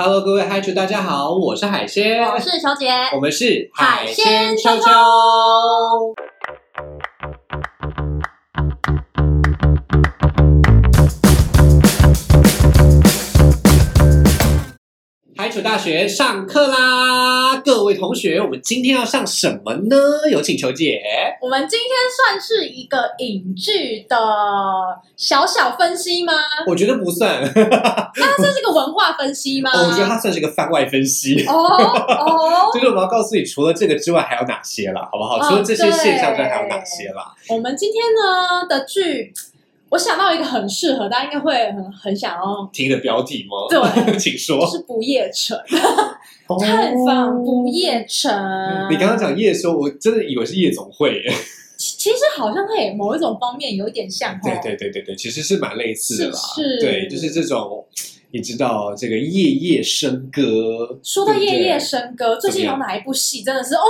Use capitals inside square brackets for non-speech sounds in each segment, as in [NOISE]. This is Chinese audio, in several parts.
Hello，各位嗨主，大家好，我是海鲜，我是小姐。我们是海鲜秋秋秋。海楚大学上课啦！各位同学，我们今天要上什么呢？有请求姐。我们今天算是一个影剧的小小分析吗？我觉得不算，[LAUGHS] 那它算是个文化分析吗？哦我觉得它算是个番外分析。哦哦，[LAUGHS] 就是我们要告诉你，除了这个之外还有哪些了，好不好？哦除了这些现象之外还有哪些啦？我们今天呢的剧，我想到一个很适合，大家应该会很很想要，听的标题吗？对 [LAUGHS] 请说。就是不夜城，探访不夜城。哦你刚刚讲夜说，我真的以为是夜总会。其其实好像会某一种方面有一点像哦，对对对对对，其实是蛮类似的啦。是是对，就是这种，你知道这个夜夜笙歌。说到夜夜笙歌，最近有哪一部戏真的是哦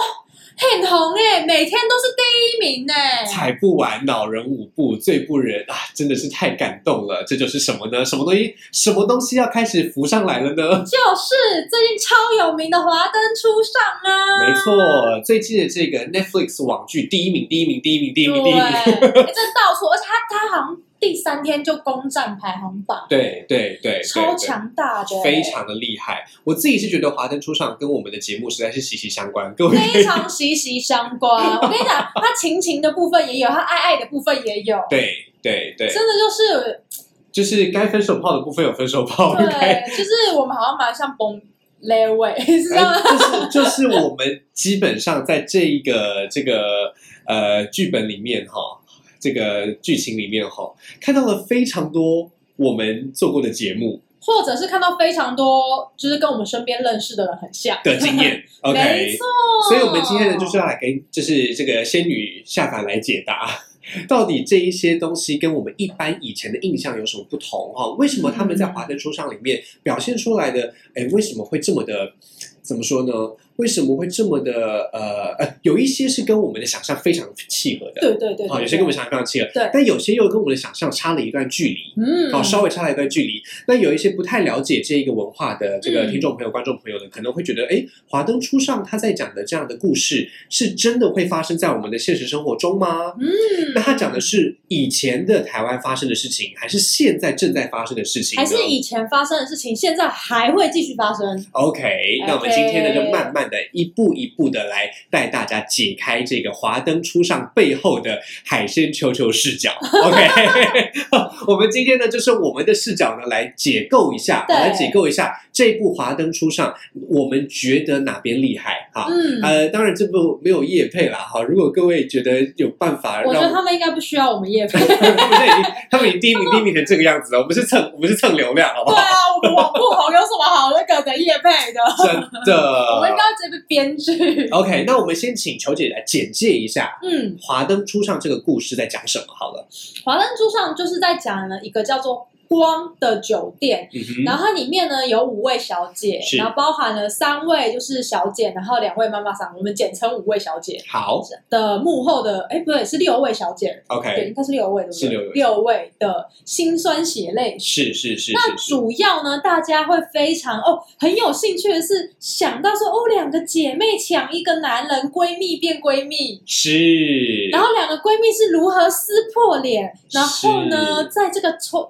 很红哎，每天都是第一名哎。踩不完，恼人舞步，醉不忍啊！真的是太感动了。这就是什么呢？什么东西？什么东西要开始浮上来了呢？就是最近超有名的《华灯初上》啊，没错，最近的这个 Netflix 网剧第一名，第一名，第一名，第一，名，第一名。[LAUGHS] 哎这到处，而且他他好像第三天就攻占排行榜，对对对，超对强大的，非常的厉害。我自己是觉得《华灯初上》跟我们的节目实在是息息相关。各位，非常息息相关。我跟你讲，他情情的部分也有，他爱爱的部分也有，对对对，真的就是就是该分手炮的部分有分手炮，该对，就是我们好像蛮像崩 level 是 [LAUGHS] 吗。呃就是就是我们基本上在这一个这个呃剧本里面哈，这个剧情里面哈，看到了非常多我们做过的节目或者是看到非常多，就是跟我们身边认识的人很像的经验。[LAUGHS] OK，错。所以我们今天呢，就是要来给就是这个仙女下凡来解答。[LAUGHS] 到底这一些东西跟我们一般以前的印象有什么不同哈？为什么他们在《华灯初上》里面表现出来的，哎，为什么会这么的？怎么说呢？为什么会这么的？呃呃，有一些是跟我们的想象非常契合的，对对对，好，对有些跟我们想象非常契合，对但有些又跟我们的想象差了一段距离。嗯，好，稍微差了一段距离。那有一些不太了解这一个文化的这个嗯听众朋友、观众朋友呢，可能会觉得，哎，华灯初上他在讲的这样的故事，是真的会发生在我们的现实生活中吗？嗯，那他讲的是以前的台湾发生的事情，还是现在正在发生的事情？还是以前发生的事情，现在还会继续发生。OK，那我们今天呢，就慢慢的一步一步的来带大家解开这个华灯初上背后的海鲜球球视角。[LAUGHS] OK，[LAUGHS] 我们今天呢，就是我们的视角呢，来解构一下，对来解构一下这部华灯初上，我们觉得哪边厉害哈？嗯，呃，当然这部没有叶配啦哈。如果各位觉得有办法让我觉得他们应该不需要我们叶配。[LAUGHS] 他们已经，他们已经第一名，第一名成这个样子了。我们是蹭，我们是蹭流量，好不好？对啊，我们网不红有什么好那个的叶配的？真的。我们应该要直接被编剧。OK，那我们先请球姐来简介一下嗯，《华灯初上》这个故事在讲什么好了。华灯初上就是在讲了一个叫做光的酒店。嗯，然后它里面呢有五位小姐是，然后包含了三位就是小姐，然后两位妈妈桑，我们简称五位小姐好。的幕后的，哎，不对，是六位小姐，，OK，对应该是六位，对不对？是六位六位的辛酸血泪。是是是那主要呢，大家会非常哦很有兴趣的是想到说哦，两个姐妹抢一个男人，闺蜜变闺蜜，是，然后两个闺蜜是如何撕破脸，然后呢，在这个抽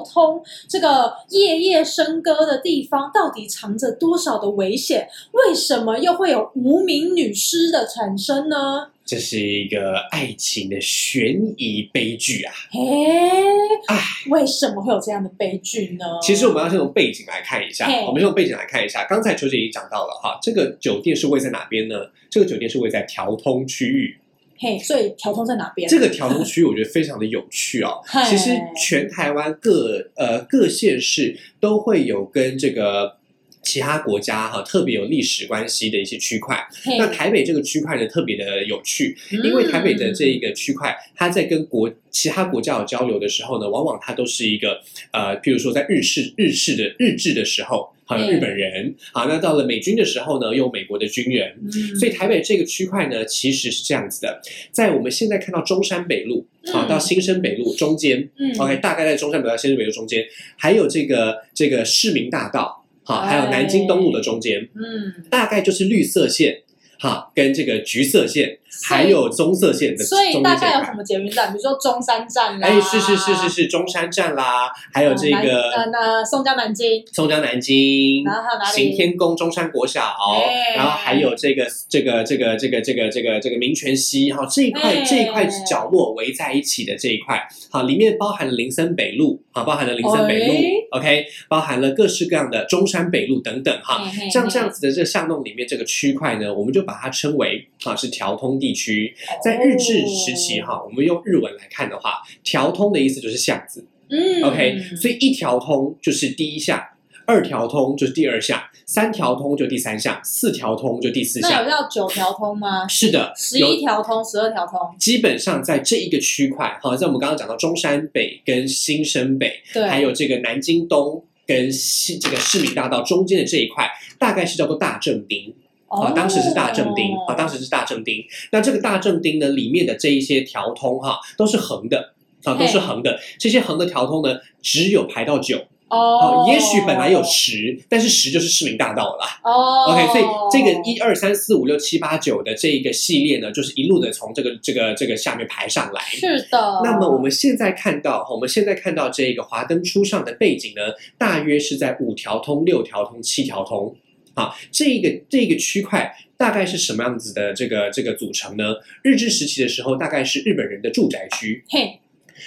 调通这个夜夜笙歌的地方，到底藏着多少的危险？为什么又会有无名女尸的产生呢？这是一个爱情的悬疑悲剧啊。诶唉，为什么会有这样的悲剧呢？其实我们要先从背景来看一下嘿，我们用背景来看一下。刚才球姐已经讲到了哈，这个酒店是位在哪边呢？这个酒店是位在调通区域。嘿，所以调通在哪边？这个调通区域我觉得非常的有趣哦。其实全台湾各呃各县市都会有跟这个其他国家哈特别有历史关系的一些区块。那台北这个区块呢特别的有趣，因为台北的这一个区块，它在跟国其他国家有交流的时候呢，往往它都是一个呃，譬如说在日式日式的日治的时候，好有嗯日本人，好那到了美军的时候呢，又有美国的军人。嗯。所以台北这个区块呢，其实是这样子的，在我们现在看到中山北路，好、嗯。到新生北路中间，嗯。OK，大概在中山北路到新生北路中间，还有这个这个市民大道。好，还有南京东路的中间，嗯，大概就是绿色线，哈，跟这个橘色线，还有棕色线的所以大概有什。么捷运站？比如说中山站啦，哎，是是是是是，中山站啦，还有这南个呃那松江南京，松江南京，然后还有哪里行天宫中山国小，哎然后还有这个这个这个这个这个这个这个民权西哈这一块哎这一块角落围在一起的这一块，好，里面包含了林森北路，好，包含了林森北路哎，OK，包含了各式各样的中山北路等等哈。像这样子的这个巷弄里面这个区块呢，我们就把它称为啊是调通地区。在日治时期哈，我们用日文来看的话，条通的意思就是巷子。嗯 OK，所以一条通就是第一项，二条通就是第二项，三条通就第三项，四条通就第四项。那有叫九条通吗？是的，十一条通，十二条通，基本上在这一个区块，哈，在我们刚刚讲到中山北跟新生北，对，还有这个南京东跟西这个市民大道中间的这一块，大概是叫做大正町。啊，哦当时是大正町啊，当时是大正町。那这个大正町呢，里面的这一些条通哈，都是横的。啊，都是横的。这些横的条通呢，只有排到九。哦，也许本来有十，但是十就是市民大道了啦。哦 [LAUGHS] OK，所以这个一二三四五六七八九的这一个系列呢，就是一路的从这个这个这个下面排上来。是的。那么我们现在看到，我们现在看到这个华灯初上的背景呢，大约是在五条通、六条通、七条通。啊，这个这个区块大概是什么样子的这个这个组成呢？日治时期的时候，大概是日本人的住宅区。嘿，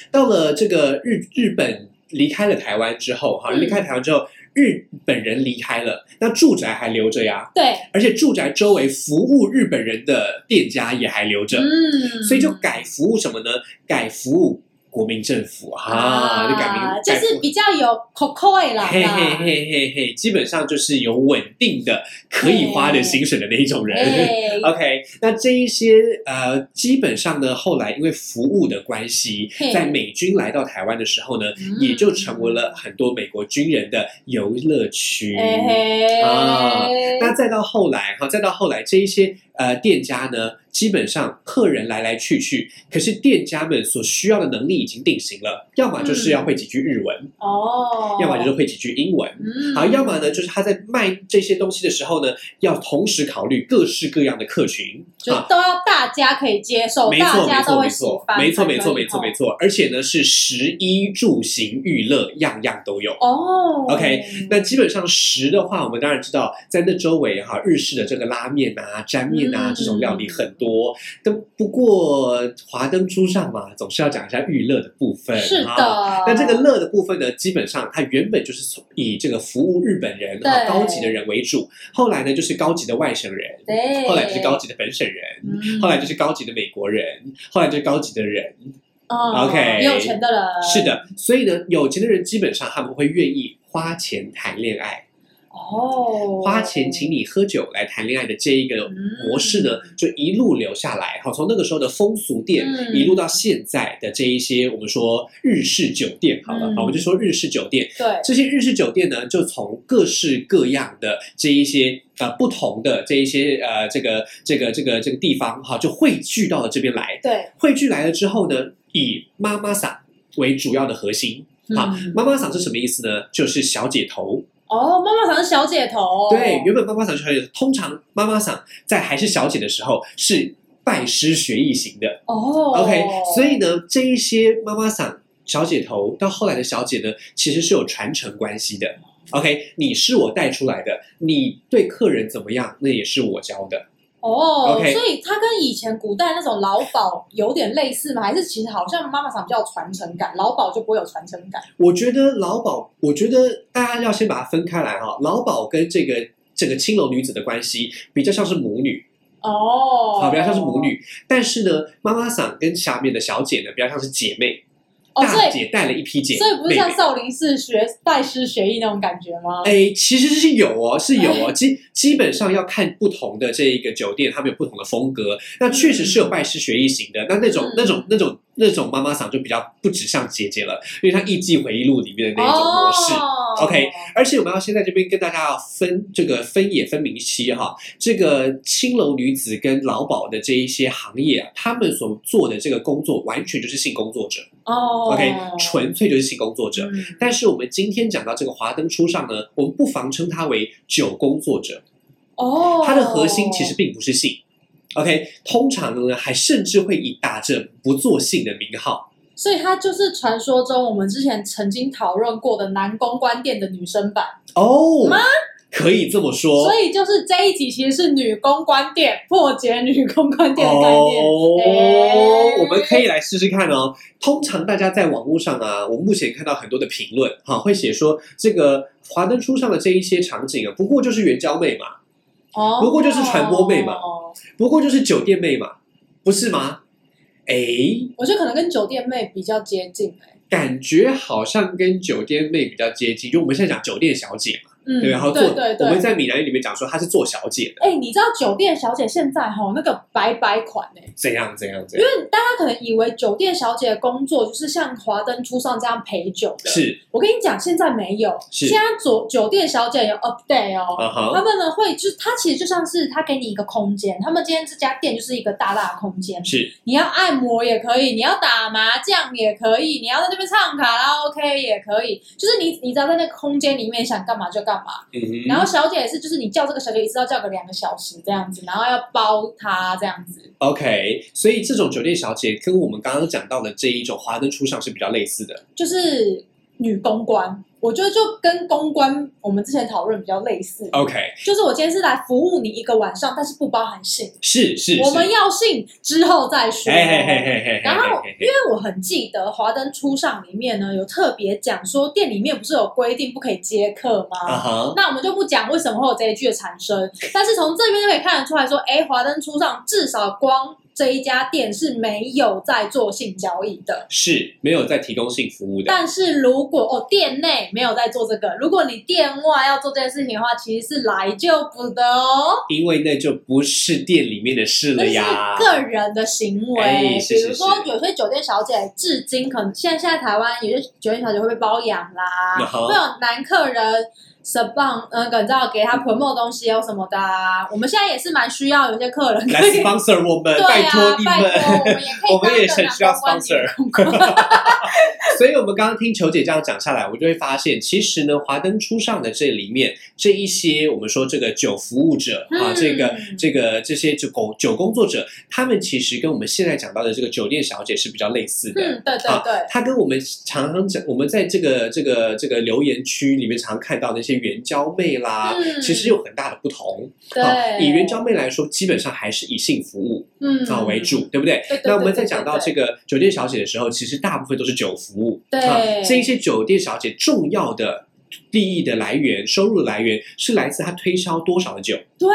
到了这个日日本离开了台湾之后，哈，嗯离开台湾之后，日本人离开了，那住宅还留着呀，对，而且住宅周围服务日本人的店家也还留着，嗯，所以就改服务什么呢？改服务国民政府哈，就改名，啊就是比较有 cocoa 啦，嘿嘿嘿嘿嘿，基本上就是有稳定的可以花的薪水的那一种人。哎 [LAUGHS] OK，那这一些呃，基本上呢，后来因为服务的关系，在美军来到台湾的时候呢，嗯。也就成为了很多美国军人的游乐区。啊那再到后来哈，再到后来这一些呃店家呢，基本上客人来来去去，可是店家们所需要的能力已经定型了，要么就是要会几句日文，哦，要么就是会几句英文。嗯，好，要么呢，就是他在卖这些东西的时候呢，要同时考虑各式各样的客群啊。就都要大家可以接受，没错，没错，没错，没错，没错，没错，哦没错，而且呢是食衣住行娱乐样样都有。哦 OK，那基本上食的话，我们当然知道，在那周围哈，日式的这个拉面啊、沾面啊、嗯这种料理很多。但不过华灯初上嘛，总是要讲一下娱乐的部分。是啊的，那这个乐的部分呢，基本上它原本就是从以这个服务日本人、哈对高级的人为主，后来呢就是高级的外省人，对，后来就是高级的本省人，嗯，后来就是高级的美国人，后来就是高级的人。哦 OK 有钱的人，是，的，所以呢，有钱的人基本上他们会愿意花钱谈恋爱。哦，花钱请你喝酒来谈恋爱的这一个模式呢，就一路留下来。好，从那个时候的风俗店，嗯一路到现在的这一些我们说日式酒店，好了，嗯好，我们就说日式酒店。对，这些日式酒店呢，就从各式各样的这一些呃不同的这一些呃这个这个这个这个地方哈，就汇聚到了这边来。对，汇聚来了之后呢，以妈妈桑为主要的核心。好嗯，妈妈桑是什么意思呢？就是小姐头。哦，妈妈桑是小姐头，对，原本妈妈桑是小姐头，通常妈妈桑在还是小姐的时候是拜师学艺型的。哦 OK，所以呢，这一些妈妈桑小姐头到后来的小姐呢，其实是有传承关系的。OK，你是我带出来的，你对客人怎么样，那也是我教的。哦所以它跟以前古代那种劳保有点类似吗？还是其实好像妈妈桑比较有传承感，劳保就不会有传承感？我觉得劳保，我觉得大家要先把它分开来哈。劳保跟这个这个青楼女子的关系比较像是母女，哦，好，比较像是母女。但是呢，妈妈桑跟下面的小姐呢，比较像是姐妹。大姐带了一批姐所以不是像少林寺学拜师学艺那种感觉吗？哎，其实是有哦，是有哦，基基本上要看不同的这一个酒店，他们有不同的风格。那确实是有拜师学艺型的，那那种嗯那种那种那种妈妈嗓就比较不指向姐姐了，因为她《艺伎回忆录》里面的那一种模式。哦 OK 而且我们要先在这边跟大家要分这个分野分明析哈，这个青楼女子跟劳保的这一些行业啊，他们所做的这个工作完全就是性工作者、哦 o k 纯粹就是性工作者。嗯但是我们今天讲到这个华灯初上呢，我们不妨称它为酒工作者，哦，它的核心其实并不是性。OK，通常呢还甚至会以打着不做性的名号。所以它就是传说中我们之前曾经讨论过的男公关店的女生版，哦，可以这么说。所以就是这一集其实是女公关店破解女公关店的概念。哦，哎我们可以来试试看哦。通常大家在网络上啊，我目前看到很多的评论，哈，会写说这个华灯初上的这一些场景啊，不过就是援交妹嘛，哦，不过就是传播妹嘛哦。不过就是酒店妹嘛，不是吗？哎，我觉得可能跟酒店妹比较接近哎、感觉好像跟酒店妹比较接近，就我们现在讲酒店小姐嘛，嗯，对，然后做对对对。我们在闽南语里面讲说她是做小姐的，哎、你知道酒店小姐现在吼那个白白款呢、怎样怎样怎样因，为大家可能以为酒店小姐的工作就是像华灯初上这样陪酒的，是我跟你讲，现在没有，是现在酒酒店小姐有 update 哦。他们呢会就是，它其实就像是他给你一个空间，他们今天这家店就是一个大大的空间，是你要按摩也可以，你要打麻将也可以，你要在那边唱卡拉 OK 也可以，就是你你只要在那个空间里面想干嘛就干嘛。然后小姐也是，就是你叫这个小姐一次要叫个两个小时这样子，然后要包她这样子。OK，所以这种酒店小姐跟我们刚刚讲到的这一种华灯初上是比较类似的。就是女公关，我觉得就跟公关我们之前讨论比较类似。OK，就是我今天是来服务你一个晚上，但是不包含性，是是，我们要性之后再说。嘿嘿嘿嘿嘿，然后因为我很记得《华灯初上》里面呢，有特别讲说店里面不是有规定不可以接客吗？那我们就不讲为什么会有这一句的产生，但是从这边就可以看得出来说，哎，华灯初上至少光这一家店是没有在做性交易的。是没有在提供性服务的。但是如果哦店内没有在做这个，如果你店外要做这件事情的话，其实是来就不得哦。因为那就不是店里面的事了呀。个人的行为，哎是是比如说有些酒店小姐，至今可能现在现在台湾有些酒店小姐会被包养啦，会有男客人 spon 那个你知道给他 promote 东西有什么的、啊，我们现在也是蛮需要有些客人来。sponsor 我们，对拜托啊，你拜，我们。也可以 [LAUGHS] 我们也很需要 sponsor [LAUGHS] [LAUGHS] 所以，我们刚刚听球姐这样讲下来，我就会发现，其实呢，华灯初上的这里面这一些我们说这个酒服务者啊，嗯这个这个这些酒工酒工作者，他们其实跟我们现在讲到的这个酒店小姐是比较类似的。嗯，对对好对，他跟我们常常讲，我们在这个这个这个留言区里面常看到那些援交妹啦，嗯其实有很大的不同。好，对，以援交妹来说，基本上还是以性服务嗯啊为主，对不对？对对对那我们在讲到这个酒店小姐的时候，其实大部分都是酒服务。对啊，这一些酒店小姐重要的利益的来源、收入的来源是来自他推销多少的酒，对，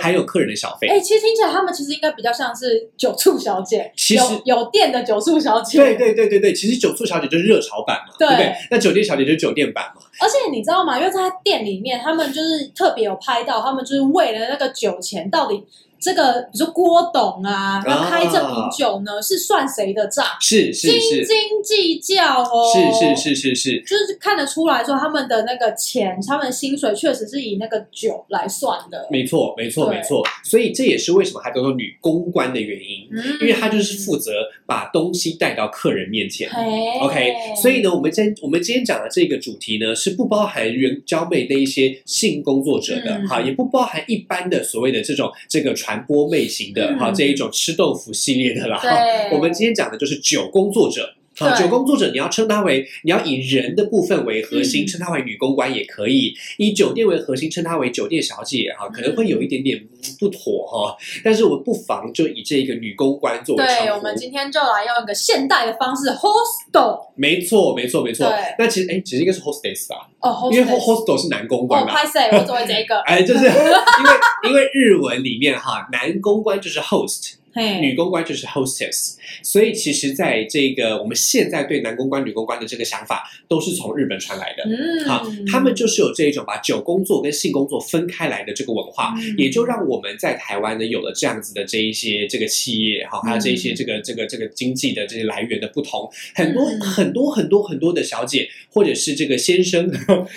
还有客人的小费。哎、其实听起来他们其实应该比较像是酒醋小姐，其实有有店的酒醋小姐。对对对对对，其实酒醋小姐就是热潮版嘛，对不对？那酒店小姐就是酒店版嘛。而且你知道吗？因为在店里面，他们就是特别有拍到，他们就是为了那个酒钱，到底这个比如说郭董啊，要开这瓶酒呢，是算谁的账？是是斤是斤计较哦。是是。是是是，就是看得出来说，他们的那个钱，他们的薪水确实是以那个酒来算的。没错没错对没错。所以这也是为什么她叫做女公关的原因，嗯，因为她就是负责把东西带到客人面前。嘿 OK，所以呢，我们今我们今天讲的这个主题呢，是不包含原交妹的一些性工作者的，嗯哈，也不包含一般的所谓的这种这个传播妹型的，嗯哈，这一种吃豆腐系列的啦。哈，我们今天讲的就是九工作者。好，对酒工作者你要称它为，你要以人的部分为核心，嗯称它为女公关也可以；以酒店为核心，称它为酒店小姐哈，可能会有一点点嗯不妥哈。但是我们不妨就以这个女公关作为称对，呼。我们今天就来用一个现代的方式，hostel 没错，没错，没错对。那其实，哎，其实应该是 hostess 吧，哦因为，hostel 是男公哦，关嘛。拍谁？我只会这个。[LAUGHS] 哎，就是因为因为日文里面哈，男公关就是 host，嘿，女公关就是 hostess，所以其实在这个我们现在对男公关、女公关的这个想法，都是从日本传来的。嗯，好，他们就是有这一种把酒工作跟性工作分开来的这个文化，嗯。也就让我们在台湾呢有了这样子的这一些这个企业哈，还有这一些这个这个这个经济的这些来源的不同，很多嗯。很多很多很多的小姐或者是这个先生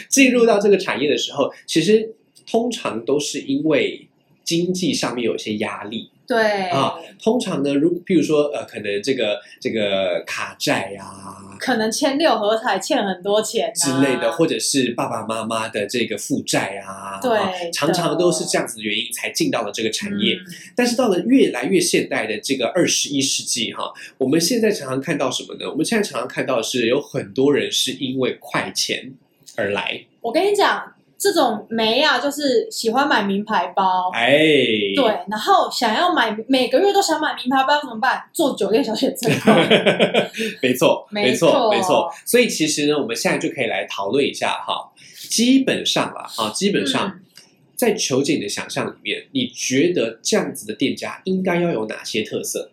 进入到这个产业的时候，其实通常都是因为经济上面有一些压力。对。啊通常呢，如譬如说呃，可能这个这个卡债啊，可能签六合彩欠很多钱、啊、之类的，或者是爸爸妈妈的这个负债啊，对啊常常都是这样子的原因才进到了这个产业。嗯。但是到了越来越现代的这个二十一世纪哈，我们现在常常看到什么呢？我们现在常常看到的是有很多人是因为快钱而来，我跟你讲，这种梅啊，就是喜欢买名牌包。哎，对，然后想要买每个月都想买名牌包怎么办？做酒店小姐最快。[LAUGHS] 没错，没错，没错。所以其实呢，我们现在就可以来讨论一下哈。基本上啊，哈，基本上、嗯在求姐你的想象里面，你觉得这样子的店家应该要有哪些特色？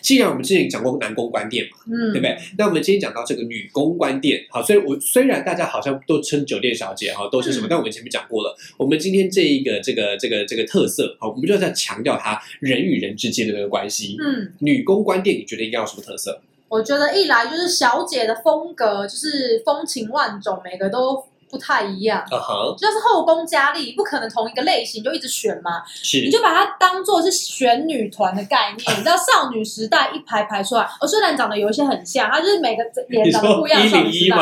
既然我们之前讲过男公关店嘛，嗯，对不对？那我们今天讲到这个女公关店，好，所以我虽然大家好像都称酒店小姐哈，都是什么，嗯但我们前面讲过了，我们今天这一个这个这个这个特色，好，我们就在强调它人与人之间的那个关系。嗯，女公关店，你觉得应该有什么特色？我觉得一来就是小姐的风格，就是风情万种，每个都不太一样。啊哈，就是后宫佳丽，不可能同一个类型就一直选嘛，是你就把它当做是选女团的概念。[LAUGHS] 你知道少女时代一排排出来，哦，虽然长得有一些很像，它就是每个脸长得不一样。少女时代？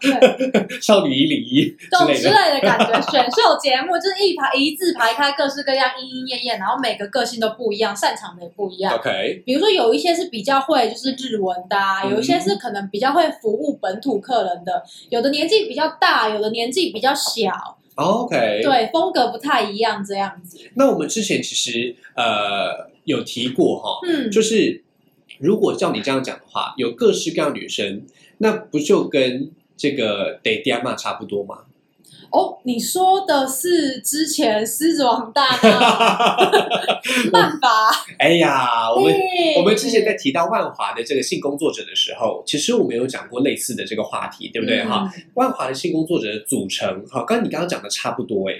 对，少女一零一懂之之类的。感觉。选秀节目就是一排一字排开，各式各样，莺莺燕燕，然后每个个性都不一样，擅长的也不一样。OK，比如说有一些是比较会就是日文的、啊，嗯有一些是可能比较会服务本土客人的，有的年纪比较大，有的年纪比较小，OK，。对，风格不太一样这样子。那我们之前其实呃有提过哈，嗯，就是如果照你这样讲的话，有各式各样女生，那不就跟这个 d a d a 差不多吗？哦，你说的是之前狮子王大闹 [LAUGHS] 办法，哎呀，我们。哎我们之前在提到万华的这个性工作者的时候，其实我们有讲过类似的这个话题，对不对哈？？嗯万华的性工作者的组成，哈，跟你刚刚讲的差不多哎。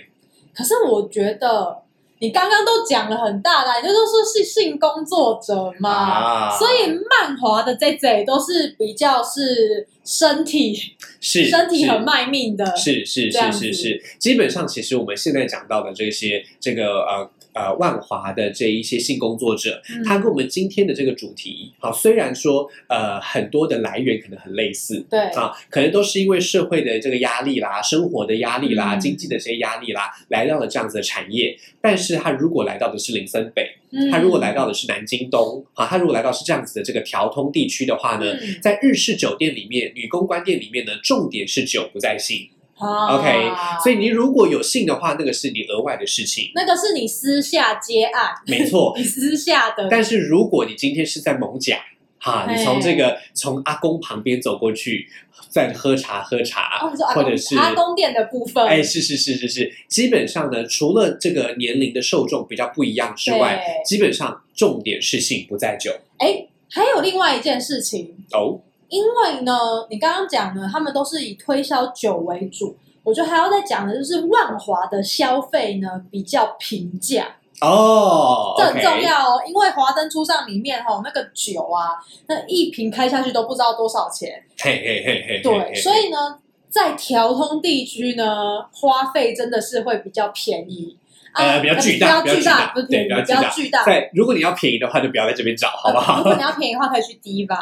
可是我觉得你刚刚都讲了很大的，你就说是性工作者嘛，啊。所以漫华的这这都是比较是身体是是身体很卖命的，是是是是是，基本上其实我们现在讲到的这些这个呃呃万华的这一些性工作者，嗯它跟我们今天的这个主题，好，虽然说呃很多的来源可能很类似。对啊，可能都是因为社会的这个压力啦、生活的压力啦、嗯经济的这些压力啦，来到了这样子的产业。但是他如果来到的是林森北，嗯他如果来到的是南京东，啊，他如果来到是这样子的这个调通地区的话呢，嗯在日式酒店里面，女公关店里面呢，重点是酒不在性。啊。OK，所以你如果有信的话，那个是你额外的事情，那个是你私下接案，没错。[LAUGHS] 你私下的，但是如果你今天是在蒙甲，哈，你从这个从阿公旁边走过去，在喝茶喝茶，或者是阿公店的部分，哎，是是是是是，基本上呢，除了这个年龄的受众比较不一样之外，基本上重点是性不在酒。哎，还有另外一件事情，哦。因为呢，你刚刚讲呢，他们都是以推销酒为主。我觉得还要再讲的就是万华的消费呢比较平价，哦，这很重要哦。因为华灯初上里面哈、那个酒啊，那一瓶开下去都不知道多少钱。嘿嘿嘿嘿，对，所以呢，在调通地区呢，花费真的是会比较便宜。啊呃比较巨大比较巨大，对比较巨大较巨大。在如果你要便宜的话，就不要在这边找，好不好如？果你要便宜的话，可以去 Diva。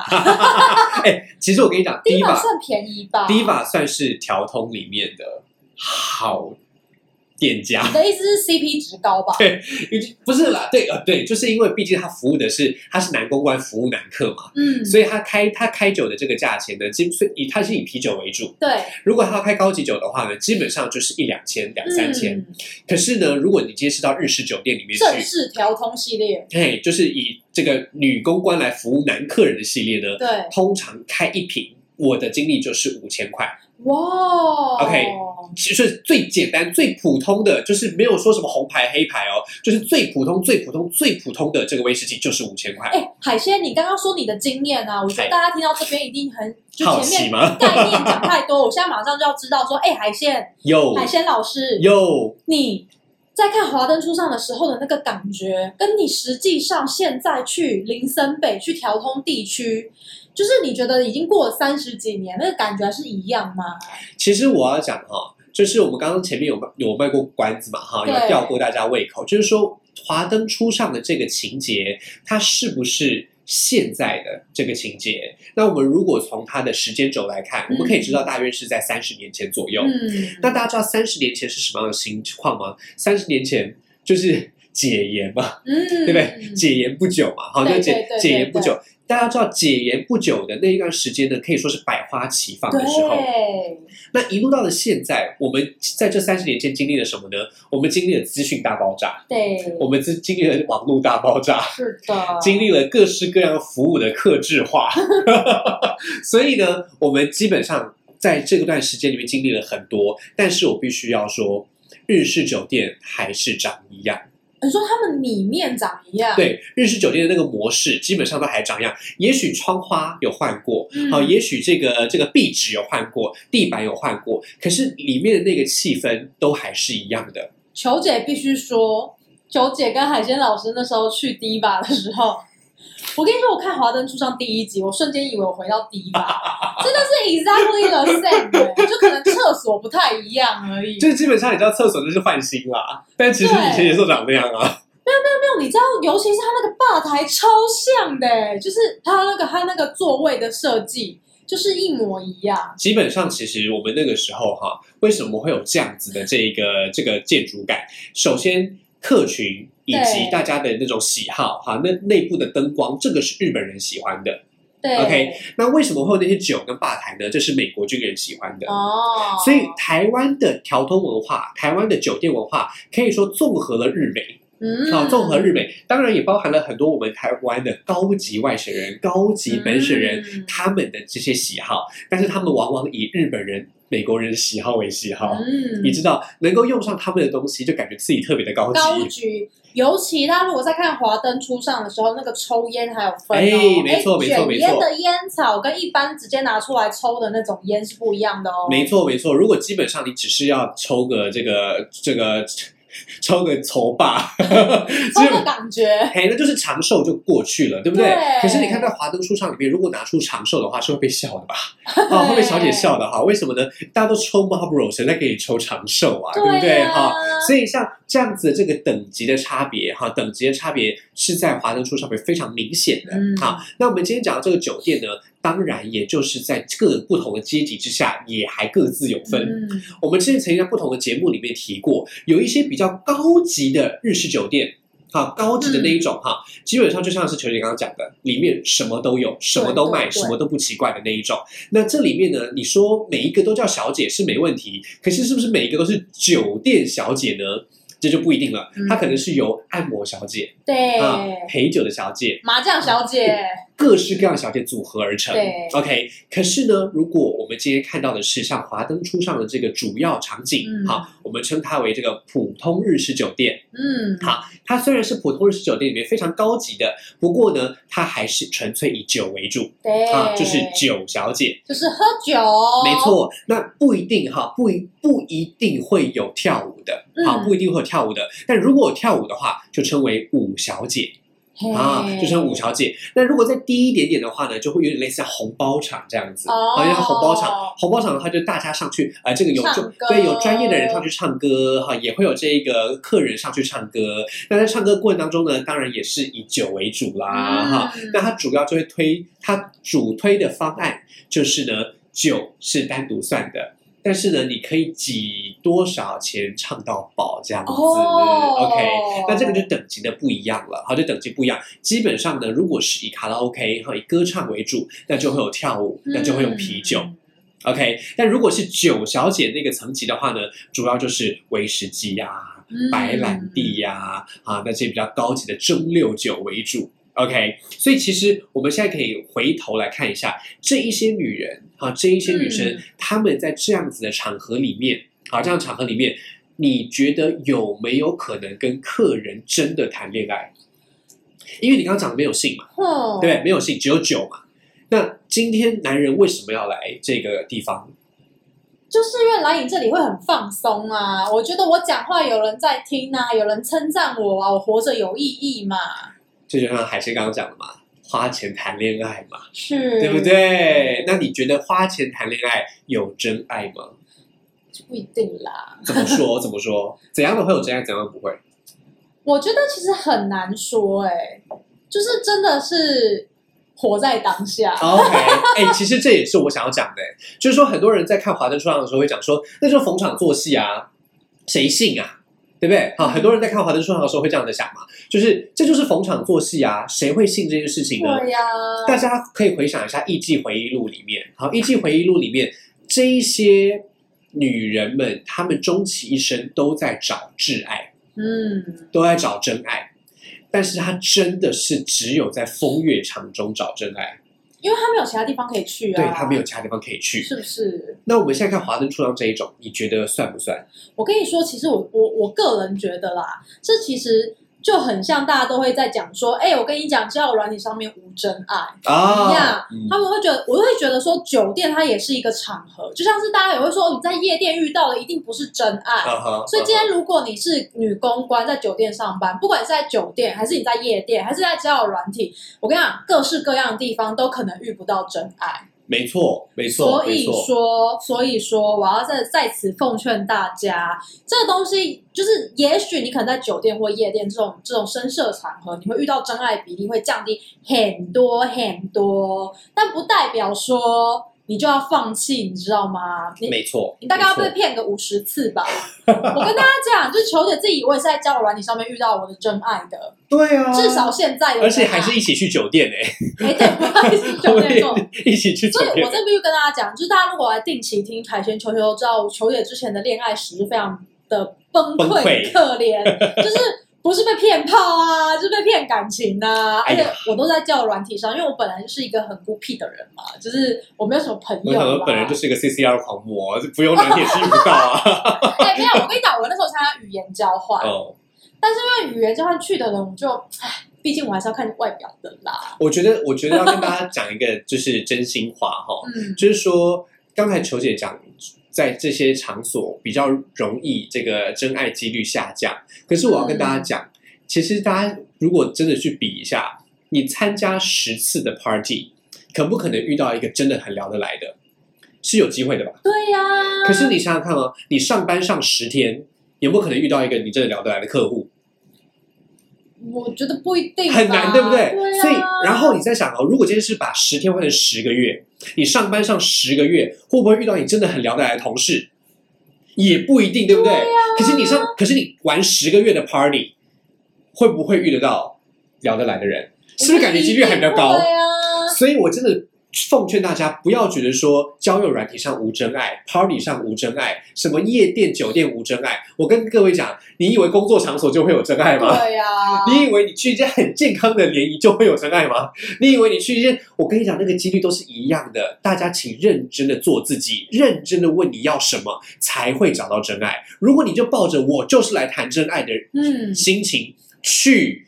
[LAUGHS] 哎，其实我跟你讲，，Diva 算便宜吧？？Diva 算是调通里面的好店家你，的意思是 CP 值高吧？对不是啦，对呃对，就是因为毕竟他服务的是他是男公关服务男客嘛，嗯，所以他开他开酒的这个价钱呢，基所以以他是以啤酒为主。对，如果他要开高级酒的话呢，基本上就是一两千、两三千。嗯可是呢，如果你今天是到日式酒店里面正去，式调通系列，哎，就是以这个女公关来服务男客人的系列呢，对，通常开一瓶，我的经历就是五千块。[LAUGHS] 哇 OK 其实最简单、最普通的，就是没有说什么红牌黑牌哦，就是最普通、最普通、最普通的这个威士忌就是五千块。哎，海鲜，你刚刚说你的经验啊，我觉得大家听到这边一定很就好前面？概念讲太多，我现在马上就要知道说，哎，海鲜，[LAUGHS] 有海鲜老师，有，你在看《华灯初上》的时候的那个感觉，跟你实际上现在去林森北去调通地区，就是你觉得已经过了三十几年，那个感觉还是一样吗？其实我要讲哈，就是我们刚刚前面有有卖过关子嘛哈，有吊过大家胃口，就是说华灯初上的这个情节，它是不是现在的这个情节？那我们如果从它的时间轴来看，我们可以知道大约是在三十年前左右。嗯，那大家知道三十年前是什么样的情况吗？三十年前就是解严嘛，嗯，对不对？解严不久嘛，好，对就解解严不久。大家知道解严不久的那一段时间呢，可以说是百花齐放的时候。对，那一路到了现在，我们在这三十年间经历了什么呢？我们经历了资讯大爆炸，对，我们经经历了网络大爆炸，是的，经历了各式各样服务的克制化，[LAUGHS] 所以呢，我们基本上在这段时间里面经历了很多。但是我必须要说，日式酒店还是长一样。你说他们里面长一样，，对，日式酒店的那个模式基本上都还长一样。也许窗花有换过，嗯好、也许这个这个壁纸有换过，地板有换过，可是里面的那个气氛都还是一样的。球姐必须说，球姐跟海鲜老师那时候去迪吧的时候，我跟你说，我看《华灯初上》第一集，我瞬间以为我回到第一吧，[LAUGHS] 真的是 exactly the same，欸就可能厕所不太一样而已。就是基本上你知道厕所就是换新啦，但其实以前也是长那样啊。没有没有没有，你知道，尤其是它那个吧台超像的欸，就是它那个它那个座位的设计，就是一模一样。基本上，其实我们那个时候哈，为什么会有这样子的这一个这个建筑感？首先，客群以及大家的那种喜好哈，那内部的灯光，这个是日本人喜欢的。对 OK 那为什么会有那些酒跟吧台呢？这是美国军人喜欢的。哦，所以台湾的调通文化，台湾的酒店文化，可以说综合了日美。嗯，啊，综合日美，当然也包含了很多我们台湾的高级外省人、高级本省人、嗯他们的这些喜好，但是他们往往以日本人、美国人的喜好为喜好。嗯，你知道，能够用上他们的东西，就感觉自己特别的高级。尤其他如果在看《华灯初上》的时候，那个抽烟还有分哦，哎没错没错没错烟的烟草跟一般直接拿出来抽的那种烟是不一样的哦。没错，没错。如果基本上你只是要抽个这个这个 [LAUGHS] 抽个筹吧，抽个感觉，嘿，那就是长寿就过去了，对不对？对可是你看在华灯初上里面，如果拿出长寿的话，是会被笑的吧？啊，会被小姐笑的哈？为什么呢？大家都抽 Marlboro，谁在给你抽长寿啊？对不对？啊哈，所以像这样子的这个等级的差别哈，等级的差别是在华灯初上面非常明显的。嗯好，那我们今天讲到这个酒店呢，当然也就是在各不同的阶级之下，也还各自有分。嗯，我们之前曾经在不同的节目里面提过，有一些比较高级的日式酒店。哈，高级的那一种哈，基本上就像是球姐刚刚讲的，里面什么都有，什么都卖，什么都不奇怪的那一种。那这里面呢，你说每一个都叫小姐是没问题，可是是不是每一个都是酒店小姐呢？这就不一定了嗯，它可能是由按摩小姐对，啊、陪酒的小姐，麻将小姐，各式各样的小姐组合而成。对，OK。可是呢，如果我们今天看到的是像华灯初上的这个主要场景，嗯好，我们称它为这个普通日式酒店。嗯，好，它虽然是普通日式酒店里面非常高级的，不过呢，它还是纯粹以酒为主对，啊，就是，酒小姐。就是喝酒，没，错，那不一定哈，不一不一定会有跳舞的，好，嗯不一定会有跳舞的。但如果有跳舞的话，就称为舞小姐。啊，就称五小姐。那如果再低一点点的话呢，就会有点类似像红包场这样子，哦好像红包场。红包场的话，就大家上去，呃，这个有就对有专业的人上去唱歌哈，也会有这个客人上去唱歌。那在唱歌过程当中呢，当然也是以酒为主啦哈。嗯那它主要就会推，它主推的方案就是呢，酒是单独算的。但是呢，你可以挤多少钱唱到饱这样子、哦 o k 那这个就等级的不一样了，好，就等级不一样。基本上呢，如果是以卡拉 OK 和以歌唱为主，那就会有跳舞，那就会有啤酒。嗯 OK，但如果是酒小姐那个层级的话呢，主要就是威士忌呀、嗯白兰地呀、啊那些比较高级的蒸馏酒为主。OK，所以其实我们现在可以回头来看一下这一些女人啊，这一些女生，嗯她们在这样子的场合里面啊，这样的场合里面，你觉得有没有可能跟客人真的谈恋爱？因为你刚刚讲的没有性嘛，对？没有性，只有酒嘛。那今天男人为什么要来这个地方？就是因为来你这里会很放松啊，我觉得我讲话有人在听啊，有人称赞我啊，我活着有意义嘛，这就像海鲜刚刚讲的嘛，花钱谈恋爱嘛，是，对不？对？那你觉得花钱谈恋爱有真爱吗？不一定啦，怎么说？怎么说？怎样的会有真爱，怎样的不会？我觉得其实很难说、哎，就是真的是活在当下。OK，哎、其实这也是我想要讲的，就是说很多人在看《华灯初上》的时候会讲说，那就是逢场作戏啊，谁信啊？对不对？好，很多人在看《华灯初上》的时候会这样的想嘛，就是这就是逢场作戏啊，谁会信这件事情呢？对呀、大家可以回想一下《艺伎回忆录》里面，好，《艺伎回忆录》里面这一些女人们，她们终其一生都在找挚爱，嗯，都在找真爱，但是她真的是只有在风月场中找真爱，因为他没有其他地方可以去啊，对他没有其他地方可以去。是不是？那我们现在看《华灯初上》这一种，你觉得算不算？我跟你说，其实我我我个人觉得啦，这其实就很像大家都会在讲说，哎、我跟你讲，交友软体上面无真爱。啊一样嗯他们会觉得，我会觉得说，酒店它也是一个场合，就像是大家也会说，哦你在夜店遇到的一定不是真爱。啊所以今天如果你是女公关在酒店上班，不管是在酒店，还是你在夜店，还是在交友软体，我跟你讲，各式各样的地方都可能遇不到真爱。没错，没错，所以。说，所以说，我要在在此奉劝大家，这个东西就是，也许你可能在酒店或夜店这种这种深色场合，你会遇到真爱比例会降低很多很多，但不代表说你就要放弃，你知道吗？你没错，你大概要被骗个五十次吧。[LAUGHS] 我跟大家讲，就是球姐自己我也是在交友软体上面遇到我的真爱的，对啊，至少现在而且还是一起去酒店哎、哎，对，不好意思，酒店。一起去酒店所以我。这必须跟大家讲，就是大家如果来定期听海鲜球球都知道，球姐之前的恋爱史是非常的崩崩、溃可怜，就是不是被骗炮啊，就是被骗感情啊，而且我都在叫软体上，因为我本来就是一个很孤僻的人嘛，就是我没有什么朋友我。本人就是一个 CCR 狂魔，就不用软体也是遇不到啊。[LAUGHS] 哎，没有，我跟你讲，我那时候参加语言交换，哦，但是因为语言交换去的人，我就唉，毕竟我还是要看外表的啦。我觉得，我觉得要跟大家讲一个就是真心话哈，[LAUGHS] 嗯，就是说刚才球姐讲，在这些场所比较容易这个真爱几率下降。可是我要跟大家讲，其实大家如果真的去比一下，你参加十次的 party，可不可能遇到一个真的很聊得来的？是有机会的吧？对呀、可是你想想看哦，你上班上十天，有没有可能遇到一个你真的聊得来的客户？我觉得不一定很难，对不对？对啊、所以，然后你在想哦，如果今天是把十天换成十个月，你上班上十个月，会不会遇到你真的很聊得来的同事？也不一定，对不对？对啊可是你上，可是你玩十个月的 party，会不会遇得到聊得来的人？是不是感觉几率还比较高？所以我真的奉劝大家不要觉得说交友软体上无真爱，party 上无真爱，什么夜店、酒店无真爱。我跟各位讲，你以为工作场所就会有真爱吗？对呀、你以为你去一间很健康的联谊就会有真爱吗？你以为你去一些，我跟你讲，那个几率都是一样的。大家请认真的做自己，认真的问你要什么，才会找到真爱。如果你就抱着我就是来谈真爱的嗯，心情去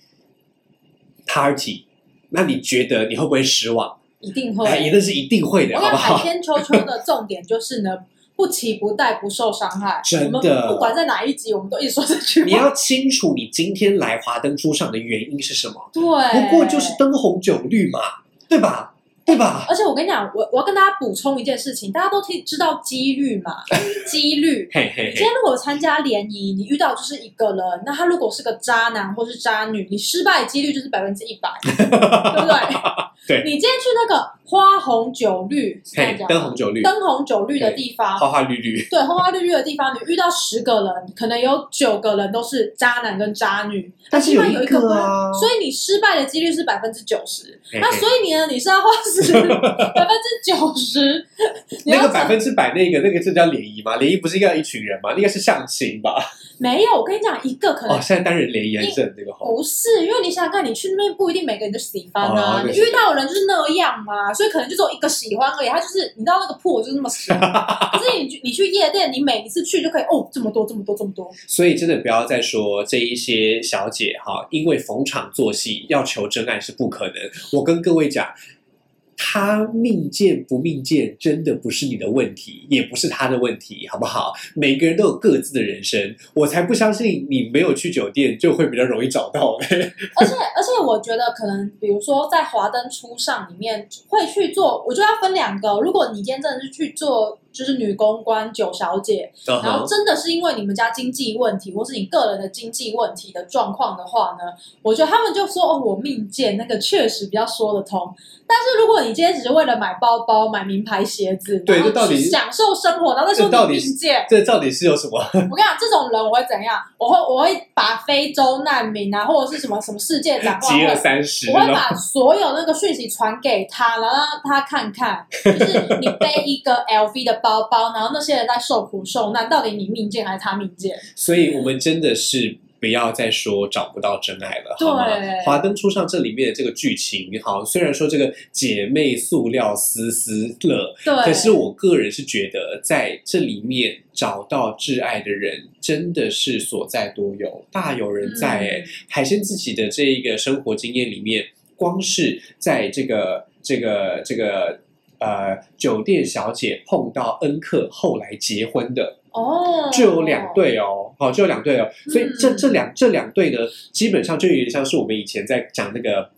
party，那你觉得你会不会失望？一定会。哎，那是一定会的，我看好不好？海天秋秋的重点就是呢，[LAUGHS] 不期不待，不受伤害。真的我们不管在哪一集，我们都一直说这句话。你要清楚你今天来华灯初上的原因是什么，对，不过就是灯红酒绿嘛，对吧？对吧？而且我跟你讲，我我要跟大家补充一件事情，大家都听知道几率嘛，[LAUGHS] 几率。嘿嘿嘿，今天如果参加联谊，你遇到就是一个人，那他如果是个渣男或是渣女，你失败的几率就是百分之一百，[LAUGHS] 对不对？对 [LAUGHS] 你今天去那个花红酒绿，是这样嘿，讲灯红酒绿，灯红酒绿的地方，花花绿绿，对，花花绿绿的地方，你遇到十个人，可能有九个人都是渣男跟渣女，但是起码有有一一个所以你失败的几率是百分之九十。那所以你呢，你是要花时之 [LAUGHS] 百分之九十，那个百分之百那个那个这叫联谊吗？联谊不是应该一群人吗？应该是相亲吧？没有。我跟你讲，一个可能哦，现在单人联谊很那个好。不是，因为你想想看，你去那边不一定每个人都喜欢啊，你遇到的人就是那样嘛，所以可能就只有一个喜欢而已。他就是你知道那个破就是那么小，[LAUGHS] 可是你去你去夜店，你每一次去就可以哦，这么多这么多这么多，所以真的不要再说这一些小姐哈，因为逢场作戏要求真爱是不可能。我跟各位讲。他命贱不命贱，真的不是你的问题，也不是他的问题，好不好？每个人都有各自的人生，我才不相信你没有去酒店就会比较容易找到。[LAUGHS] 而且而且我觉得可能比如说在华灯初上里面会去做，我就要分两个。如果你今天真的是去做就是女公关、九小姐，嗯然后真的是因为你们家经济问题，或是你个人的经济问题的状况的话呢，我觉得他们就说哦，我命贱，那个确实比较说得通。但是如果你今天只是为了买包包、买名牌鞋子，然后对这到底去享受生活，然后再说你命贱，这到底是有什么？我跟你讲，这种人我会怎样？我会我会把非洲难民啊，或者是什么什么世界展望饥饿。三十我会把所有那个讯息传给他，然后让他看看，就是你背一个 LV 的包包，然后那些人在受苦受难，到底你命贱还是他命贱？所以我们真的是不要再说找不到真爱了，好吗？对华灯初上这里面的这个剧情，好，虽然说这个姐妹塑料丝丝乐，对，可是我个人是觉得在这里面找到挚爱的人真的是所在多有，大有人在哎、嗯海鲜自己的这一个生活经验里面，光是在这个这个这个。呃，酒店小姐碰到恩客，后来结婚的，哦，就有两对哦，好，就有两对哦，所以这嗯这两这两对呢，基本上就有点像是我们以前在讲那个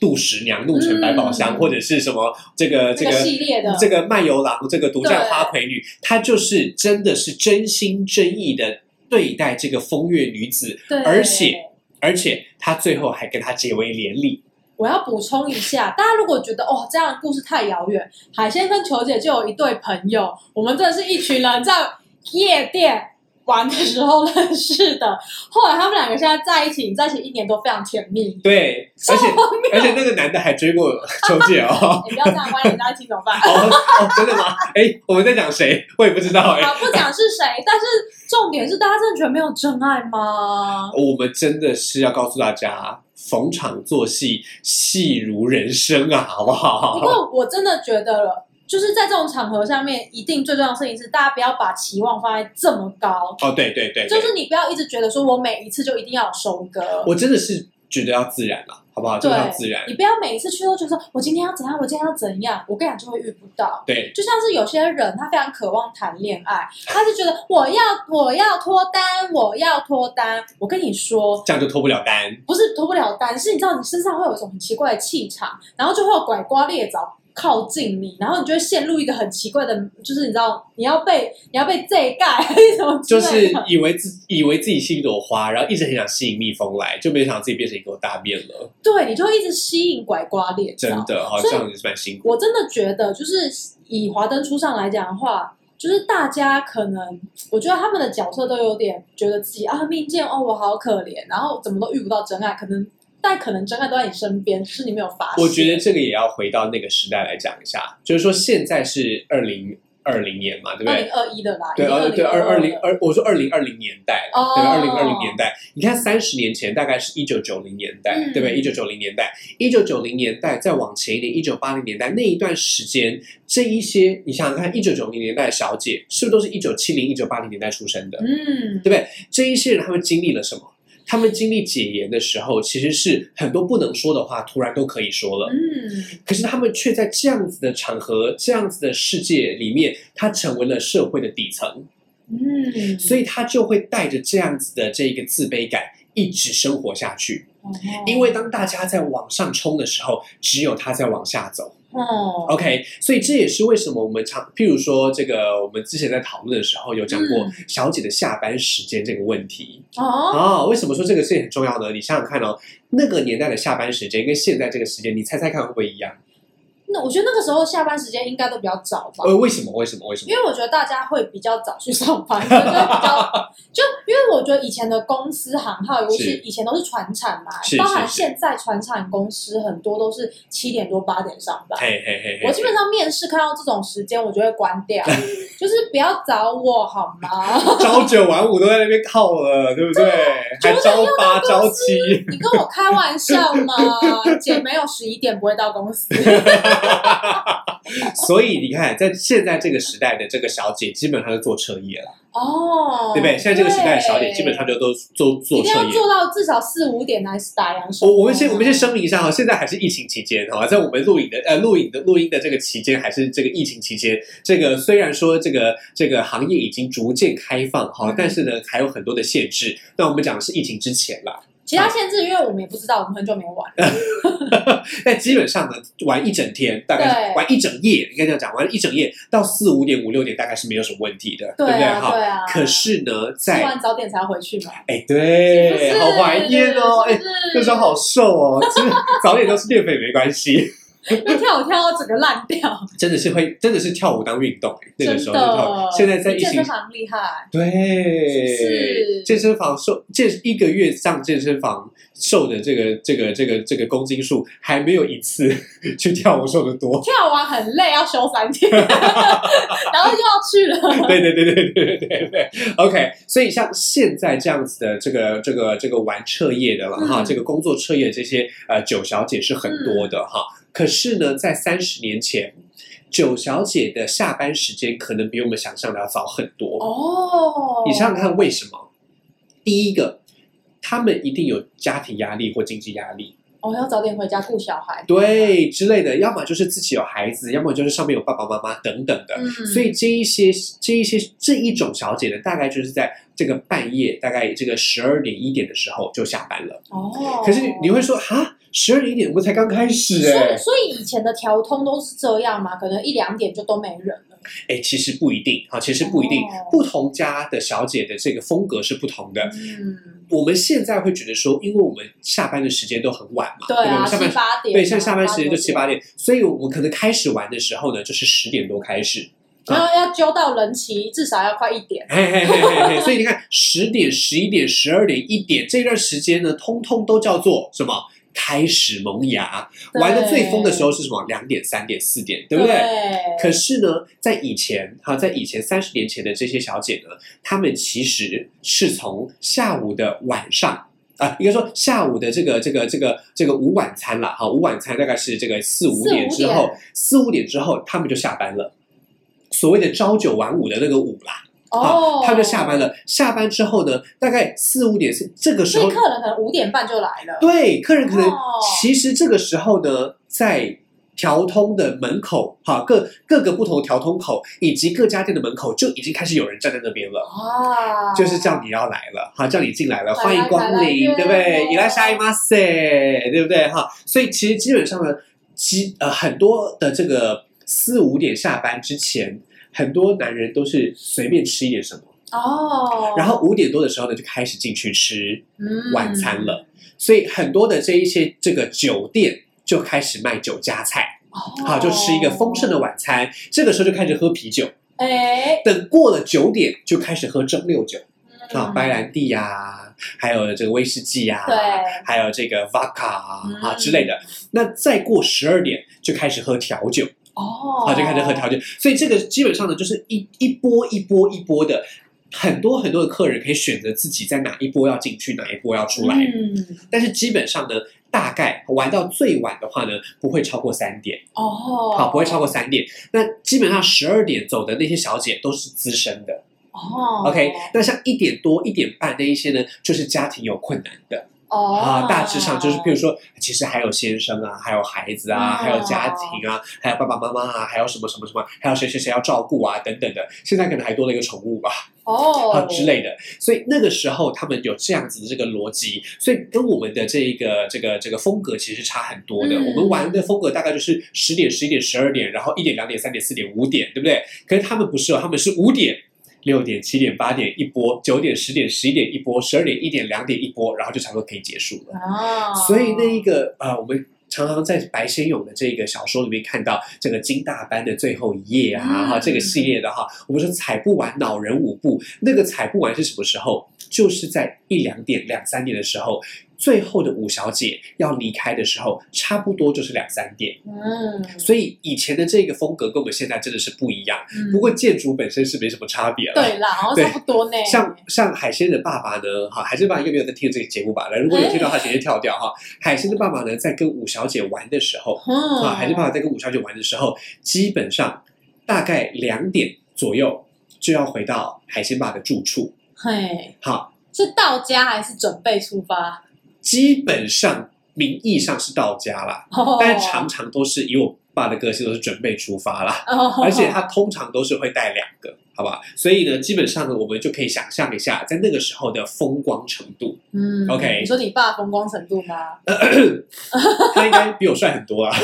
杜十娘、怒沉百宝箱，嗯。或者是什么这个这个个系列的。这个卖油郎、这个独占花魁女，她就是真的是真心真意的对待这个风月女子，而且而且她最后还跟她结为连理。我要补充一下，大家如果觉得哦这样的故事太遥远，海鲜跟球姐就有一对朋友，我们真的是一群人在夜店玩的时候认识的，后来他们两个现在在一起，在一起一年都非常甜蜜。对，而且 [LAUGHS] 而且那个男的还追过球姐哦。[LAUGHS] 你不要这样，万一人家一起怎么办？[LAUGHS] 哦哦，真的吗？哎，我们在讲谁？我也不知道哎。好，不讲是谁，但是重点是，大家真的觉得没有真爱吗？我们真的是要告诉大家，逢场作戏，戏如人生啊，[LAUGHS] 好不好不？过我真的觉得了，就是在这种场合下面，一定最重要的事情是，大家不要把期望放在这么高，哦，对对对，对就是你不要一直觉得说我每一次就一定要有收割。我真的是觉得要自然了，好不好？就是要自然。你不要每一次去都觉得说我今天要怎样，我今天要怎样，我跟你讲就会遇不到。对，就像是有些人，他非常渴望谈恋爱，他是觉得我要我要脱单，我要脱单。我跟你说，这样就脱不了单。不是脱不了单，是你知道你身上会有一种很奇怪的气场，然后就会有拐瓜裂枣靠近你，然后你就会陷入一个很奇怪的，就是你知道你要被你要被这盖还是什么之就是的。以为自以为自己是一朵花，然后一直很想吸引蜜蜂来，就没想到自己变成一朵大便了。对，你就会一直吸引拐瓜裂枣。真的，好所以像也是蛮辛苦。我真的觉得，就是以华灯初上来讲的话，就是大家可能，我觉得他们的角色都有点觉得自己啊命贱哦，我好可怜，然后怎么都遇不到真爱，可能但可能真爱都在你身边，只是你没有发现。我觉得这个也要回到那个时代来讲一下，就是说现在是二零二零年嘛，对不对二零？二一的吧，对，二对二二零了二，我说二零二零年代对，二零二零年代，你看三十年前大概是一九九零年代，嗯对不对？一九九零年代，一九九零年代再往前一点，一九八零年代那一段时间，这一些你想想看，一九九零年代的小姐是不是都是一九七零、一九八零年代出生的？嗯，对不对？这一些人他们经历了什么？他们经历解严的时候，其实是很多不能说的话，突然都可以说了。嗯，可是他们却在这样子的场合、这样子的世界里面，他成为了社会的底层，嗯，所以他就会带着这样子的这个自卑感一直生活下去。哦因为当大家在往上冲的时候，只有他在往下走。哦 OK，所以这也是为什么我们常，譬如说这个，我们之前在讨论的时候有讲过嗯小姐的下班时间这个问题。哦，哦，为什么说这个事情很重要呢？你想想看哦，那个年代的下班时间跟现在这个时间，你猜猜看会不会一样？那我觉得那个时候下班时间应该都比较早吧。呃，为什么？为什么？为什么因？为我觉得大家会比较早去上班，[LAUGHS] 就会比较就因为我觉得以前的公司行号，尤其是以前都是船产嘛，包含现在船产公司很多都是七点多八点上班。嘿嘿嘿嘿，我基本上面试看到这种时间，我就会关掉，[LAUGHS] 就是不要找我好吗？[LAUGHS] 朝九晚五都在那边靠了，对不对？还朝八朝七。你跟我开玩笑吗？姐没有十一点不会到公司，[LAUGHS] 所以你看，在现在这个时代的这个小姐，基本上是做车夜了，哦，对不对？现在这个时代的小姐基本上就都都做一定要车业。做到至少四五点来打烊收。我我们先我们先声明一下哈，现在还是疫情期间哈，在我们录影的呃录影的录音的这个期间，还是这个疫情期间，这个虽然说这个这个行业已经逐渐开放哈嗯，但是呢还有很多的限制。那我们讲的是疫情之前啦，其他限制，因为我们也不知道，我们很久没有玩。[LAUGHS] 但基本上呢，玩一整天，大概是玩一整夜，应该这样讲，玩一整夜到四五点、五六点，大概是没有什么问题的，对不对？啊，哈。对啊。可是呢，吃在完早点才回去嘛。哎，对，好怀念哦，哎那时候好瘦哦，其实 [LAUGHS] 早点都是淀粉也没关系，[LAUGHS] 那跳舞跳到整个烂掉，真的是会，真的是跳舞当运动，哎那个时候就跳。现在在疫情健身，房厉害，对，是健身房瘦健一个月上健身房瘦的这个这个这个这个公斤数，还没有一次 [LAUGHS] 去跳舞瘦的多。跳完很累，要休三天，[LAUGHS] 然后又要去了。对对对对对对对对，OK。所以像现在这样子的这个这个这个玩彻夜的了哈，嗯这个工作彻夜的这些呃九小姐是很多的哈。可是呢，在三十年前，九小姐的下班时间可能比我们想象的要早很多。哦，你想想看，为什么？第一个，他们一定有家庭压力或经济压力，哦，要早点回家顾小孩。对之类的，要么就是自己有孩子，要么就是上面有爸爸妈妈等等的。嗯，所以这一些这一些这一种小姐呢，大概就是在这个半夜，大概这个十二点一点的时候就下班了。哦，可是你会说哈，十二点一点我们才刚开始所哎、以所以以前的调通都是这样嘛？可能一两点就都没人了。哎，其实不一定啊，其实不一定，哦不同家的小姐的这个风格是不同的。嗯，我们现在会觉得说，因为我们下班的时间都很晚嘛，对啊，不我们下班七八点啊，对，现在下班时间就七八点，所以我们可能开始玩的时候呢，就是十点多开始。然后要揪到人齐，至少要快一点。嘿嘿嘿嘿嘿，所以你看，十点、十一点、十二点、一点这段时间呢，通通都叫做什么？开始萌芽。玩的最疯的时候是什么？两点、三点、四点，对不对？可是呢，在以前哈，在以前三十年前的这些小姐呢，她们其实是从下午的晚上。啊，应该说下午的这个这个这个这个午晚餐啦，哈，午晚餐大概是这个四五点之后点，四五点之后他们就下班了，所谓的朝九晚五的那个五啦，哦啊，，他们就下班。了。下班之后呢，大概四五点是这个时候，客人可能五点半就来了。对客人可能哦其实这个时候呢，在调通的门口，哈，各各个不同的调通口以及各家店的门口就已经开始有人站在那边了。啊，就是叫你要来了，哈，叫你进来了，欢迎光临，对不对？来伊拉下伊马塞，对不对？哈，所以其实基本上呢，基呃很多的这个四五点下班之前，很多男人都是随便吃一点什么，哦，然后五点多的时候呢就开始进去吃嗯。晚餐了，所以很多的这一些这个酒店就开始卖酒家菜，哦，好，就吃一个丰盛的晚餐，这个时候就开始喝啤酒，哎，等过了九点就开始喝蒸馏酒。啊，嗯白兰地呀、还有这个威士忌呀、对。还有这个 vodka 啊、嗯。啊之类的。那再过十二点就开始喝调酒，哦，好，就开始喝调酒。所以这个基本上呢，就是一一波一波一波的，很多很多的客人可以选择自己在哪一波要进去，哪一波要出来。嗯，但是基本上呢，大概玩到最晚的话呢，不会超过三点，哦，好，不会超过三点。那基本上十二点走的那些小姐都是资深的。哦 OK，那像一点多、一点半那一些呢，就是家庭有困难的哦啊，大致上就是，譬如说，其实还有先生啊，还有孩子啊，哦还有家庭啊，还有爸爸妈妈啊，还有什么什么什么，还有谁谁谁要照顾啊，等等的。现在可能还多了一个宠物吧，哦啊之类的。所以那个时候他们有这样子的这个逻辑，所以跟我们的这一个这个这个风格其实是差很多的。嗯我们玩的风格大概就是十点、十一点、十二点，然后一点、两点、三点、四点、五点，对不对？可是他们不是哦，他们是五点。六点、七点、八点一波，九点、十点、十一点一波，十二点、一点、两点一波，然后就差不多可以结束了。哦，所以那一个呃，我们常常在白先勇的这个小说里面看到这个金大班的最后一页啊，嗯哈、这个系列的哈，我们说踩不完恼人舞步，那个踩不完是什么时候？就是在一两点、两三点的时候，最后的五小姐要离开的时候，差不多就是两三点。嗯，所以以前的这个风格跟我们现在真的是不一样。嗯不过建筑本身是没什么差别了。对啦，[LAUGHS] 差不多呢。像像海鲜的爸爸呢，哈，海鲜爸爸应该没有在听这个节目吧？那如果有听到，他直接跳掉哈。海鲜的爸爸呢，在跟五小姐玩的时候，嗯，啊，海鲜爸爸在跟五小姐玩的时候，基本上大概两点左右就要回到海鲜爸的住处。嘿，好，是到家还是准备出发？基本上名义上是到家啦，哦。但常常都是以我爸的个性都是准备出发啦。哦。而且他通常都是会带两个，好吧？所以呢，基本上呢，我们就可以想象一下，在那个时候的风光程度，嗯 OK 你说你爸风光程度吗？[COUGHS] 他应该比我帅很多啊，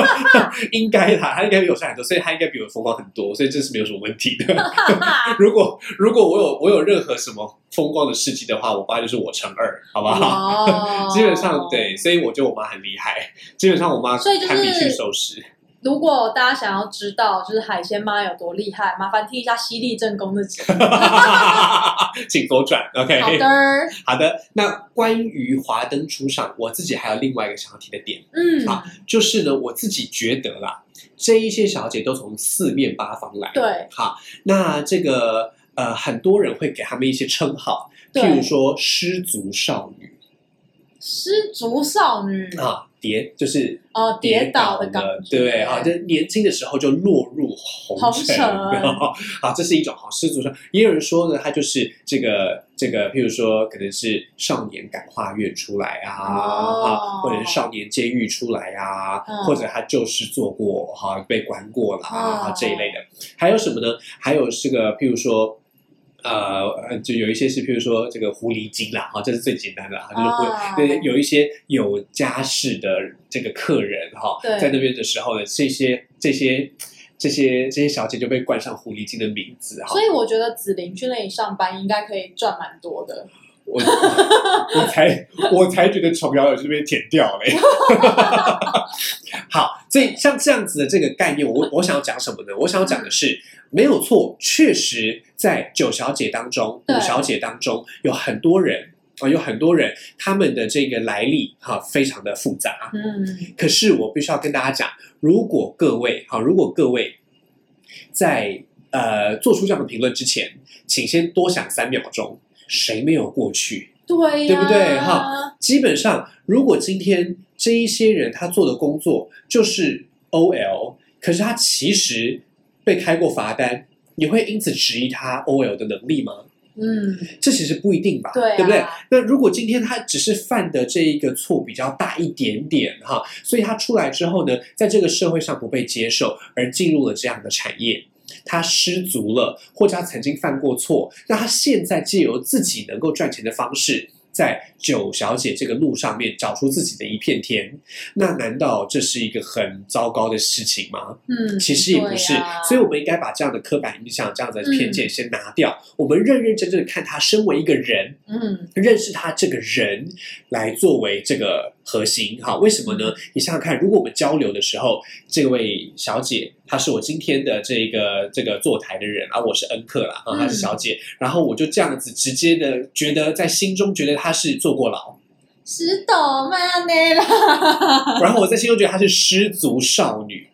[LAUGHS] 应该啦，他应该比我帅很多，所以他应该比我风光很多，所以这是没有什么问题的。[LAUGHS] 如果如果我有我有任何什么风光的事迹的话，我爸就是我乘二，好不好？哦 [LAUGHS] 基本上对，。所以我觉得我妈很厉害。基本上我妈所以就是堪比驯兽师。如果大家想要知道就是海鲜妈有多厉害，麻烦听一下犀利正宫的集。[LAUGHS] 请左转，OK。好的，好的，那关于华灯初上，我自己还有另外一个想要提的点，嗯，啊就是呢，我自己觉得啦，这一些小姐都从四面八方来。对，好，那这个呃，很多人会给他们一些称号，譬如说失足少女。失足少女。啊，跌就是哦，跌倒的感了觉，对啊，就年轻的时候就落入红红尘，尘好，这是一种好失足上。也有人说呢，他就是这个这个，譬如说可能是少年感化院出来啊，哦哈，或者是少年监狱出来啊，嗯或者他就是做过哈，被关过了啊、哦这一类的。还有什么呢？还有这个，譬如说。呃，呃就有一些是，譬如说这个狐狸精啦，哈，这是最简单的哈，就是狐啊对，有一些有家室的这个客人哈，在那边的时候呢，这些这些这些这些小姐就被冠上狐狸精的名字哈所。以我觉得紫菱去那里上班应该可以赚蛮多的。[LAUGHS] 我我才我才觉得琼瑶有这边剪掉嘞。[LAUGHS] 好，所以像这样子的这个概念，我我想要讲什么呢？我想要讲的是，没有错，确实在九小姐当中、五小姐当中，有很多人啊、有很多人他们的这个来历哈、非常的复杂。嗯，可是我必须要跟大家讲，如果各位哈，如果各位在呃做出这样的评论之前，请先多想三秒钟，谁没有过去？对呀，对不对哈？基本上，如果今天这一些人他做的工作就是 OL，可是他其实被开过罚单，你会因此质疑他 OL 的能力吗？嗯，这其实不一定吧，对啊不对？那如果今天他只是犯的这一个错比较大一点点哈，所以他出来之后呢，在这个社会上不被接受，而进入了这样的产业。他失足了，或者他曾经犯过错，那他现在借由自己能够赚钱的方式，在九小姐这个路上面找出自己的一片天，那难道这是一个很糟糕的事情吗？嗯，其实也不是，啊所以我们应该把这样的刻板印象、这样的偏见先拿掉，我们认认真真的看他身为一个人，嗯，认识他这个人来作为这个核心。哈，为什么呢？你想想看，如果我们交流的时候，这位小姐她是我今天的这个这个坐台的人啊，我是恩客啦，啊，嗯她是小姐，然后我就这样子直接的觉得在心中觉得她是坐过牢，石头曼内啦，[LAUGHS] 然后我在心中觉得她是失足少女。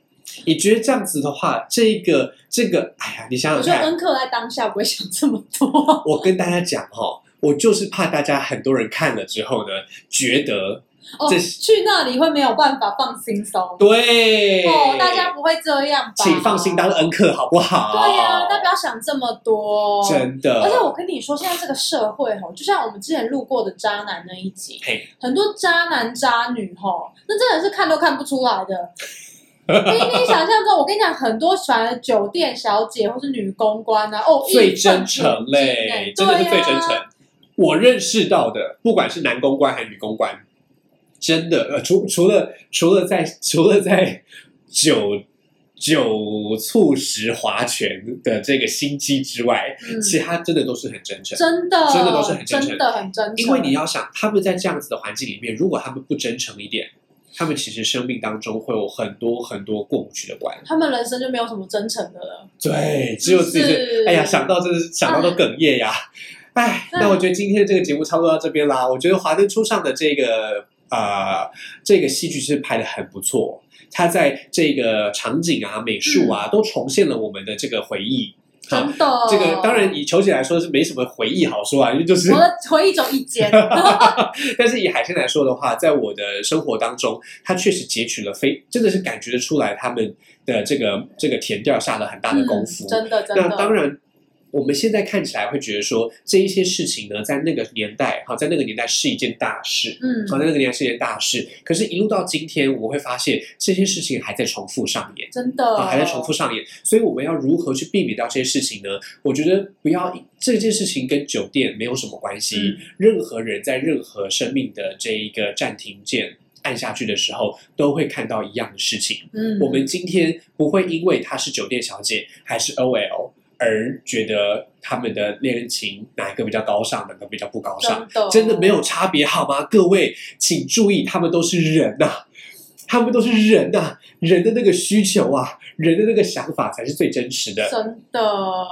你觉得这样子的话，这个这个，哎呀，你想我觉得想看，恩客在当下不会想这么多。我跟大家讲哈、我就是怕大家很多人看了之后呢，觉得哦，去那里会没有办法放轻松。对哦，大家不会这样吧？请放心当恩客好不好？对呀、大家不要想这么多。真的，而且我跟你说，现在这个社会吼，就像我们之前路过的渣男那一集，很多渣男渣女吼，那真的是看都看不出来的。比你想象中，我跟你讲，很多喜欢酒店小姐或是女公关啊，哦，最真诚嘞，真的是最真诚。啊我认识到的，不管是男公关还是女公关，真的，呃，除除了除了在 [LAUGHS] 除了在酒酒促使划拳的这个心机之外，嗯其他真的都是很真诚。真的真的都是很真诚真的很真诚。因为你要想，他们在这样子的环境里面，如果他们不真诚一点，他们其实生命当中会有很多很多过不去的关。他们人生就没有什么真诚的了。对，只有自己。哎呀，想到真是想到都哽咽呀。哎，那我觉得今天这个节目差不多到这边啦。我觉得《华灯初上》的这个呃这个戏剧是拍的很不错，它在这个场景啊、美术啊，都重现了我们的这个回忆。好真的，这个当然以球姐来说是没什么回忆好说啊，因为就是我的回忆只有一间，[LAUGHS] 但是以海鲜来说的话，在我的生活当中，它确实截取了非真的是感觉得出来他们的这个这个填调下了很大的功夫。嗯真的真的那。当然，我们现在看起来会觉得说这一些事情呢，在那个年代哈，在那个年代是一件大事。嗯，好，在那个年代是一件大事，可是，一路到今天，我们会发现这些事情还在重复上演。真的啊，还在重复上演，所以我们要如何去避免掉这些事情呢？我觉得不要这件事情跟酒店没有什么关系，嗯任何人在任何生命的这一个暂停键按下去的时候，都会看到一样的事情。嗯，我们今天不会因为她是酒店小姐还是 OL 而觉得他们的恋情哪一个比较高尚，哪个比较不高尚，真的真的没有差别好吗？各位，请注意，他们都是人呐、他们都是人呐、人的那个需求啊，人的那个想法才是最真实的。真的，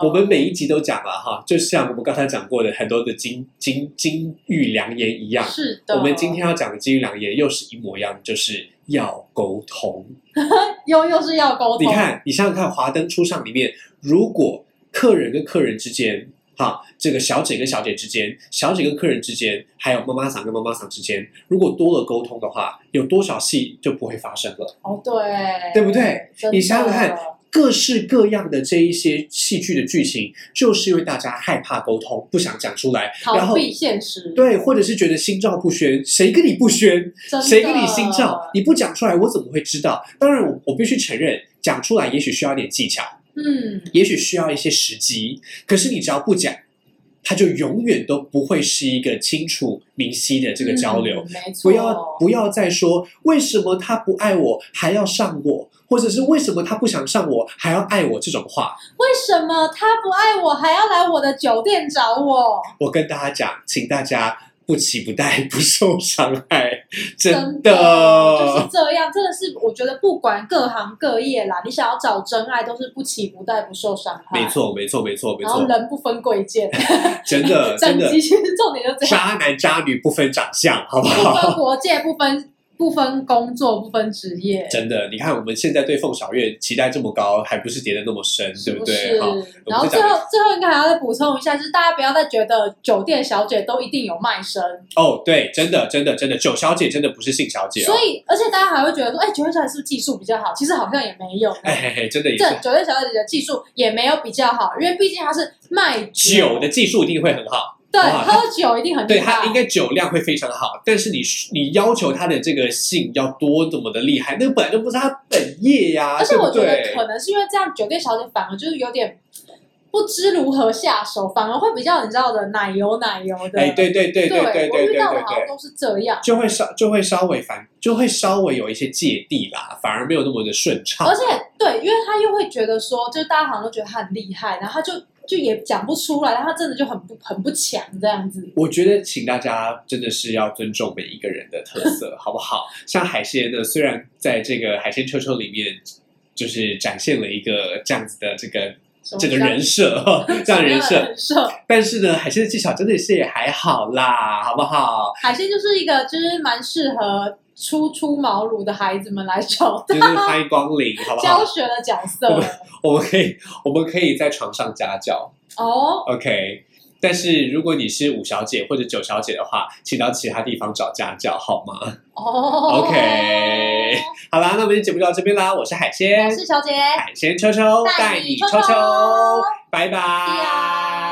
我们每一集都讲了哈，就像我们刚才讲过的很多的金金金玉良言一样，是的。我们今天要讲的金玉良言又是一模一样，就是要沟通。[LAUGHS] 又又是要沟通，你看，你想想看，《华灯初上》里面，如果客人跟客人之间，哈，这个小姐跟小姐之间，小姐跟客人之间，还有妈妈桑跟妈妈桑之间，如果多了沟通的话，有多少戏就不会发生了，哦，对，对不对？你想想看，各式各样的这一些戏剧的剧情，就是因为大家害怕沟通，不想讲出来，然后逃避现实，对，或者是觉得心照不宣，谁跟你不宣？谁跟你心照？你不讲出来，我怎么会知道？当然我，我必须承认，讲出来也许需要点技巧，嗯，也许需要一些时机。可是你只要不讲，它就永远都不会是一个清楚明晰的这个交流。嗯没错，不要不要再说为什么他不爱我还要上我，或者是为什么他不想上我还要爱我这种话。为什么他不爱我还要来我的酒店找我？我跟大家讲，请大家不期不待，[LAUGHS] 不受伤害，真的就是这样，真的是我觉得不管各行各业啦，你想要找真爱都是不期不待，不受伤害。没。错，没错，没错，没错然后错，人不分贵贱，[LAUGHS] 真的，真的，其实重点就这样，渣男渣女不分长相，好不好不分？[LAUGHS] 国界，不分不分工作，不分职业，真的，你看我们现在对凤小月期待这么高，还不是跌得那么深，对是？不对？然后最后最后应该还要再补充一下，就是大家不要再觉得酒店小姐都一定有卖身，哦，对，真的，真的，真的，酒小姐真的不是性小姐哦。所，以而且大家还会觉得说，哎，酒店小姐是不是技术比较好？其实好像也没有。哎嘿嘿，真的也这是，酒店小姐的技术也没有比较好，因为毕竟她是卖酒的技术一定会很好，对，喝酒一定很。对他应该酒量会非常好，但是你你要求他的这个性要多怎么的厉害，那个本来就不是他本业呀，而且我觉得？可能是因为这样，酒店小姐反而就是有点不知如何下手，反而会比较你知道的奶油奶油的。哎，对对对对对对我遇对对对。到的好像都是这样。就会稍就会稍微反就会稍微有一些芥蒂啦，反而没有那么的顺畅。而且对，因为他又会觉得说，就是大家好像都觉得他很厉害，然后他就就也讲不出来，但他真的就很不很不强这样子。我觉得，请大家真的是要尊重每一个人的特色，[LAUGHS] 好不好？像海鲜呢，虽然在这个海鲜秋秋里面，就是展现了一个这样子的这个这个人设，[LAUGHS] 这样人设，但是呢，海鲜的技巧真的是也还好啦，好不好？海鲜就是一个就是蛮适合初出茅庐的孩子们来找的就是欢迎光临，好不好？教学的角色我们 [LAUGHS] 我们可以，我们可以在床上家教哦。，OK。但是如果你是五小姐或者九小姐的话，请到其他地方找家教好吗？哦 OK 好啦，那我们的节目就到这边啦。我是海鲜，我是小姐，海鲜秋秋带你秋秋，拜拜。